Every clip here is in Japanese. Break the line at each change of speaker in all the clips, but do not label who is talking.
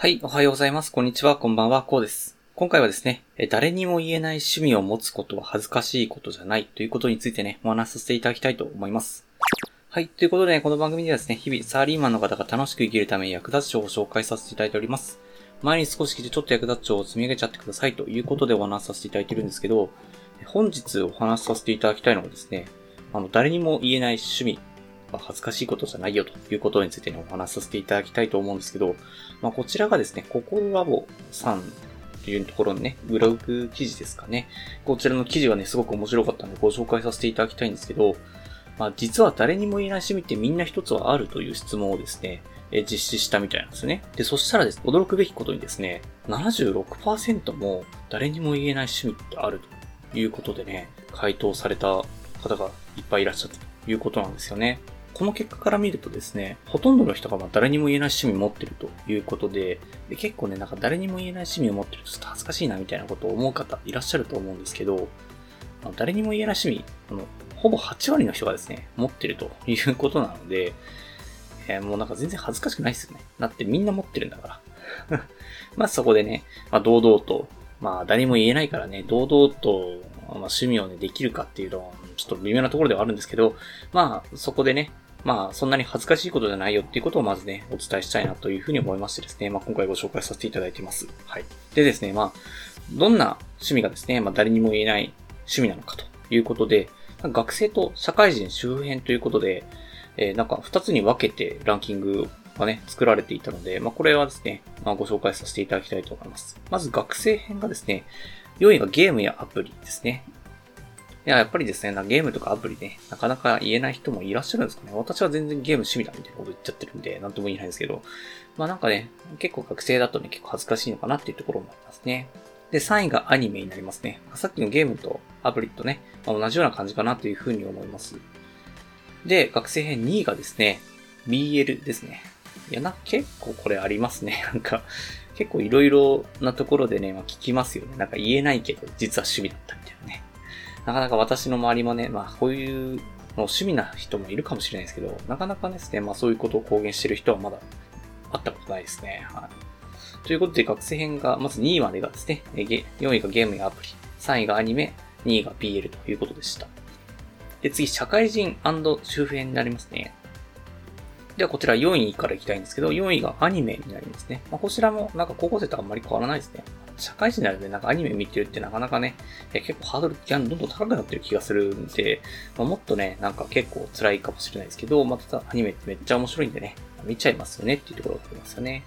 はい、おはようございます。こんにちは、こんばんは、こうです。今回はですね、誰にも言えない趣味を持つことは恥ずかしいことじゃないということについてね、お話しさせていただきたいと思います。はい、ということで、ね、この番組ではですね、日々サラリーマンの方が楽しく生きるために役立つ情報を紹介させていただいております。前に少し聞いてちょっと役立つ情報を積み上げちゃってくださいということでお話しさせていただいてるんですけど、本日お話しさせていただきたいのはですね、あの、誰にも言えない趣味は恥ずかしいことじゃないよということについてね、お話しさせていただきたいと思うんですけど、まあ、こちらがですね、ココラボさんというところのね、ブログ記事ですかね。こちらの記事がね、すごく面白かったのでご紹介させていただきたいんですけど、まあ、実は誰にも言えない趣味ってみんな一つはあるという質問をですね、え実施したみたいなんですね。で、そしたらです、驚くべきことにですね、76%も誰にも言えない趣味ってあるということでね、回答された方がいっぱいいらっしゃったということなんですよね。この結果から見るとですね、ほとんどの人がまあ誰にも言えない趣味持ってるということでで、結構ね、なんか誰にも言えない趣味を持ってるとちょっと恥ずかしいなみたいなことを思う方いらっしゃると思うんですけど、まあ誰にも言えない趣味、あの、ほぼ8割の人がですね、持ってるということなので、えーもうなんか全然恥ずかしくないですよね。だってみんな持ってるんだから。まあそこでね、まあ堂々と、まあ誰にも言えないからね、堂々と、まあ、趣味をね、できるかっていうのは、ちょっと微妙なところではあるんですけど、まあそこでね、まあそんなに恥ずかしいことじゃないよっていうことをまずね、お伝えしたいなというふうに思いましてですね、まあ今回ご紹介させていただいています。はい。でですね、まあ、どんな趣味がですね、まあ誰にも言えない趣味なのかということで、学生と社会人周辺ということで、えーなんか二つに分けてランキングがね、作られていたので、まあこれはですね、まあご紹介させていただきたいと思います。まず学生編がですね、4位がゲームやアプリですね。いや、やっぱりですね、ゲームとかアプリね、なかなか言えない人もいらっしゃるんですかね。私は全然ゲーム趣味だみたいなこと言っちゃってるんで、なんとも言えないんですけど、まあなんかね、結構学生だとね、結構恥ずかしいのかなっていうところもありますね。で、3位がアニメになりますね。さっきのゲームとアプリとね、まあ同じような感じかなというふうに思います。で、学生編2位がですね、BL ですね。いや、な、結構これありますね。なんか、結構いろいろなところでね、まあ聞きますよね。なんか言えないけど、実は趣味だったみたいなね。なかなか私の周りもね、まあこういうの趣味な人もいるかもしれないですけど、なかなかですね、まあそういうことを公言してる人はまだ会ったことないですね。はい。ということで学生編が、まず2位までがですね、4位がゲームやアプリ、3位がアニメ、2位が BL ということでした。で、次、社会人周辺になりますね。では、こちら4位からいきたいんですけど、4位がアニメになりますね。まあ、こちらもなんか高校生とあんまり変わらないですね。社会人になるんでなんかアニメ見てるってなかなかね、え結構ハードルがどんどん高くなってる気がするんで、まあ、もっとね、なんか結構辛いかもしれないですけど、まあ、ただアニメってめっちゃ面白いんでね、見ちゃいますよねっていうところがありますよね。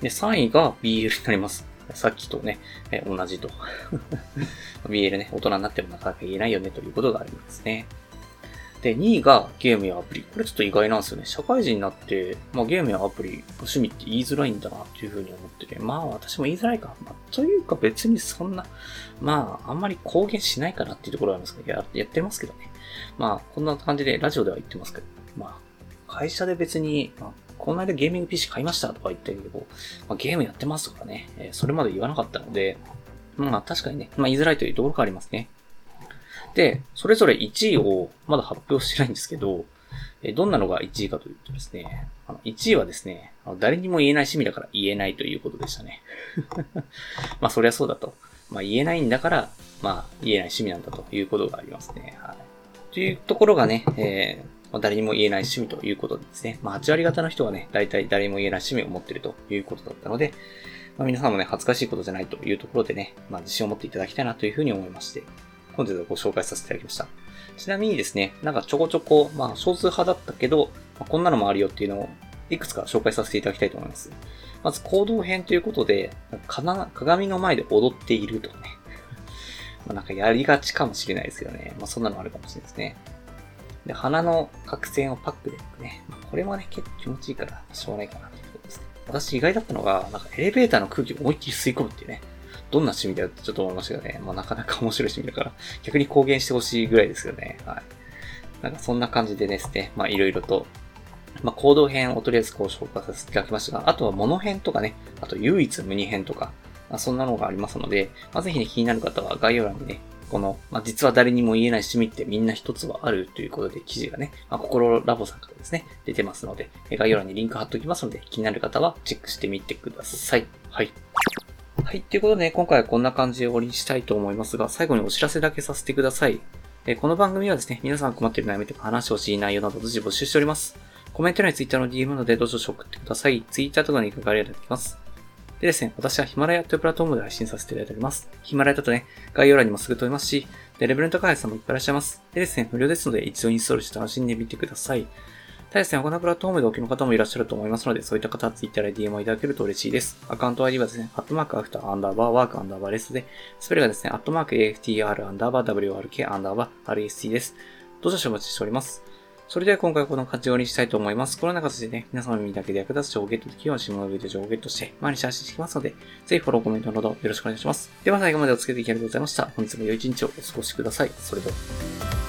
で、3位が BL になります。さっきとね、え同じと。BL ね、大人になってもなかなか言えないよねということがありますね。で、2位がゲームやアプリ。これちょっと意外なんですよね。社会人になって、まあゲームやアプリ、趣味って言いづらいんだなっていうふうに思ってて、まあ私も言いづらいか。まあ、というか別にそんな、まああんまり公言しないかなっていうところがありますけど、ややってますけどね。まあこんな感じでラジオでは言ってますけど、まあ会社で別に、まあ、この間ゲーミング PC 買いましたとか言ったけど、まあ、ゲームやってますとかね、えーそれまで言わなかったので、まあ確かにね、まあ言いづらいというところがありますね。で、それぞれ1位をまだ発表してないんですけど、えどんなのが1位かというとですね、あの1位はですね、あの誰にも言えない趣味だから言えないということでしたね。まあそりゃそうだと。まあ言えないんだから、まあ言えない趣味なんだということがありますね。はい。というところがね、えーま誰にも言えない趣味ということですね。まあ8割方の人がね、大体誰にも言えない趣味を持っているということだったので、まあ皆さんもね、恥ずかしいことじゃないというところでね、まあ自信を持っていただきたいなというふうに思いまして、本日はご紹介させていただきました。ちなみにですね、なんかちょこちょこ、まあ少数派だったけど、まあこんなのもあるよっていうのをいくつか紹介させていただきたいと思います。まず行動編ということで、かな鏡の前で踊っているとかね。まあなんかやりがちかもしれないですけどね。まあそんなのもあるかもしれないですね。で、鼻の角栓をパックでね。まあこれもね、結構気持ちいいからしょうがないかなということですね。私意外だったのが、なんかエレベーターの空気を思いっきり吸い込むっていうね。どんな趣味だよってちょっと思いましたけどね。まあなかなか 面白い趣味だから、逆に公言してほしいぐらいですよね。はい。なんかそんな感じでですね、まあいろいろと、まあ行動編をとりあえずこう紹介させていただきましたが、あとは物編とかね、あと唯一無二編とか、まあ、そんなのがありますので、まあ、ぜひね、気になる方は概要欄にね、この、まあ、実は誰にも言えない趣味ってみんな一つはあるということで記事がね、まあ、心ラボさんからですね、出てますので、概要欄にリンク貼っておきますので、気になる方はチェックしてみてください。はい。はい。ということで、ね、今回はこんな感じで終わりにしたいと思いますが、最後にお知らせだけさせてください。えこの番組はですね、皆さん困っている悩みとか話をしい内容など随時募集しております。コメント欄に Twitter の DM なのでどうぞ送ってください。Twitter とかに書かれるいただきます。でですね、私はヒマラヤというプラットフォームで配信させていただいております。ヒマラヤだとね、概要欄にもすぐ飛びますし、で、レベルの高いさんもいっぱいいらっしゃいます。でですね、無料ですので一度インストールして楽しんでみてください。ただですね、他のプラットフォームでお聞きの方もいらっしゃると思いますので、そういった方は Twitter で DM をいただけると嬉しいです。アカウント ID はですね、アットマークアフターアンダーバーワークアンダーバーレスで、スペルがですね、アットマーク AFTR アンダーバー WRK アンダーバー RST です。どうぞお待ちしております。それでは今回はこの活用にしたいと思います。このような形でね、皆様の耳だけで役立つ情報ゲットできるような下の上で情報をゲットして、毎日発信していきますので、ぜひフォロー、コメントなどよろしくお願いします。では最後までお付き合いありがとうございました。本日も良い一日をお過ごしください。それでは。